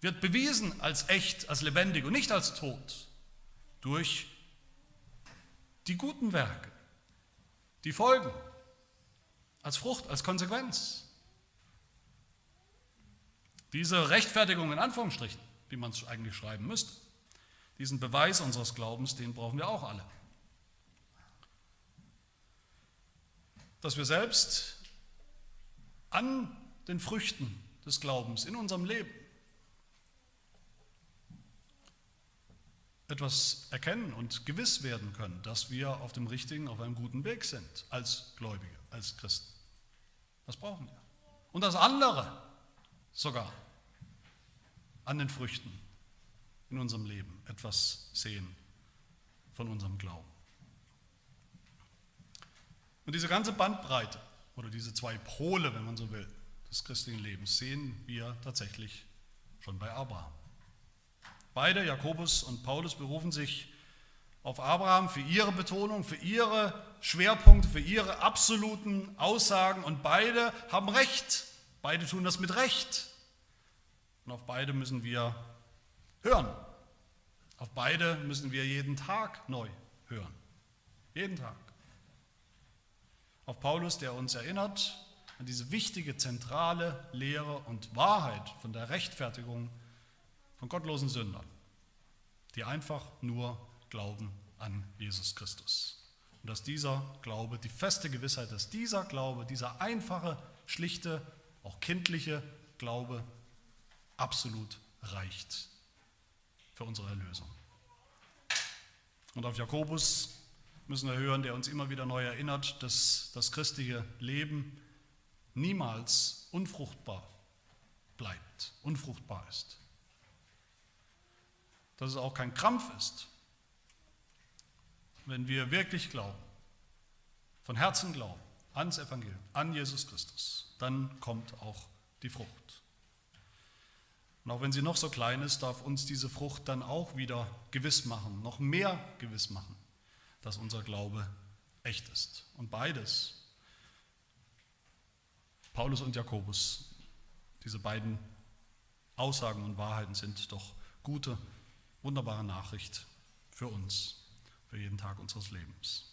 wird bewiesen als echt, als lebendig und nicht als tot durch die guten Werke, die folgen, als Frucht, als Konsequenz. Diese Rechtfertigung in Anführungsstrichen, wie man es eigentlich schreiben müsste, diesen Beweis unseres Glaubens, den brauchen wir auch alle. Dass wir selbst an den Früchten des Glaubens in unserem Leben etwas erkennen und gewiss werden können, dass wir auf dem richtigen, auf einem guten Weg sind als Gläubige, als Christen. Das brauchen wir. Und das andere sogar an den Früchten in unserem Leben etwas sehen von unserem Glauben. Und diese ganze Bandbreite oder diese zwei Pole, wenn man so will, des christlichen Lebens sehen wir tatsächlich schon bei Abraham. Beide, Jakobus und Paulus, berufen sich auf Abraham für ihre Betonung, für ihre Schwerpunkte, für ihre absoluten Aussagen und beide haben Recht. Beide tun das mit Recht. Und auf beide müssen wir hören. Auf beide müssen wir jeden Tag neu hören. Jeden Tag. Auf Paulus, der uns erinnert an diese wichtige zentrale Lehre und Wahrheit von der Rechtfertigung von gottlosen Sündern, die einfach nur glauben an Jesus Christus. Und dass dieser Glaube, die feste Gewissheit, dass dieser Glaube, dieser einfache, schlichte, auch kindliche Glaube absolut reicht für unsere Erlösung. Und auf Jakobus müssen wir hören, der uns immer wieder neu erinnert, dass das christliche Leben niemals unfruchtbar bleibt, unfruchtbar ist. Dass es auch kein Krampf ist, wenn wir wirklich glauben, von Herzen glauben ans Evangelium, an Jesus Christus, dann kommt auch die Frucht. Und auch wenn sie noch so klein ist, darf uns diese Frucht dann auch wieder gewiss machen, noch mehr gewiss machen, dass unser Glaube echt ist. Und beides, Paulus und Jakobus, diese beiden Aussagen und Wahrheiten sind doch gute, wunderbare Nachricht für uns, für jeden Tag unseres Lebens.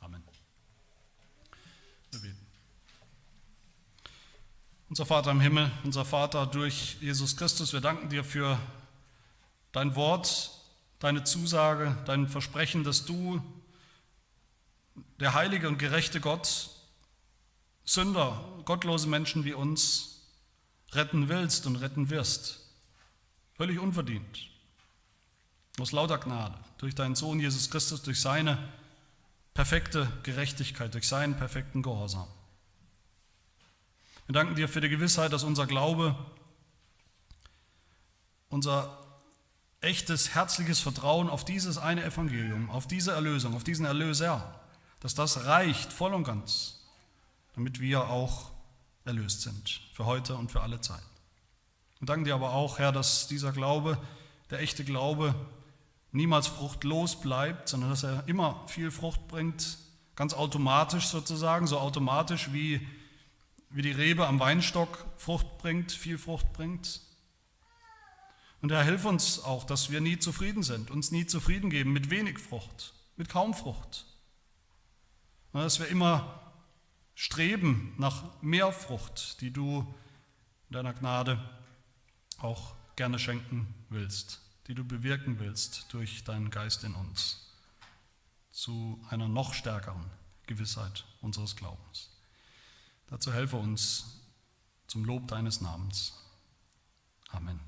Amen. Wir beten. Unser Vater im Himmel, unser Vater durch Jesus Christus, wir danken dir für dein Wort, deine Zusage, dein Versprechen, dass du, der heilige und gerechte Gott, Sünder, gottlose Menschen wie uns retten willst und retten wirst. Völlig unverdient. Aus lauter Gnade, durch deinen Sohn Jesus Christus, durch seine perfekte Gerechtigkeit, durch seinen perfekten Gehorsam. Wir danken dir für die Gewissheit, dass unser Glaube, unser echtes, herzliches Vertrauen auf dieses eine Evangelium, auf diese Erlösung, auf diesen Erlöser, dass das reicht voll und ganz, damit wir auch erlöst sind, für heute und für alle Zeit. Wir danken dir aber auch, Herr, dass dieser Glaube, der echte Glaube, niemals fruchtlos bleibt, sondern dass er immer viel Frucht bringt, ganz automatisch sozusagen, so automatisch wie wie die Rebe am Weinstock Frucht bringt, viel Frucht bringt. Und Herr, hilf uns auch, dass wir nie zufrieden sind, uns nie zufrieden geben mit wenig Frucht, mit kaum Frucht. Und dass wir immer streben nach mehr Frucht, die du in deiner Gnade auch gerne schenken willst, die du bewirken willst durch deinen Geist in uns, zu einer noch stärkeren Gewissheit unseres Glaubens. Dazu helfe uns zum Lob deines Namens. Amen.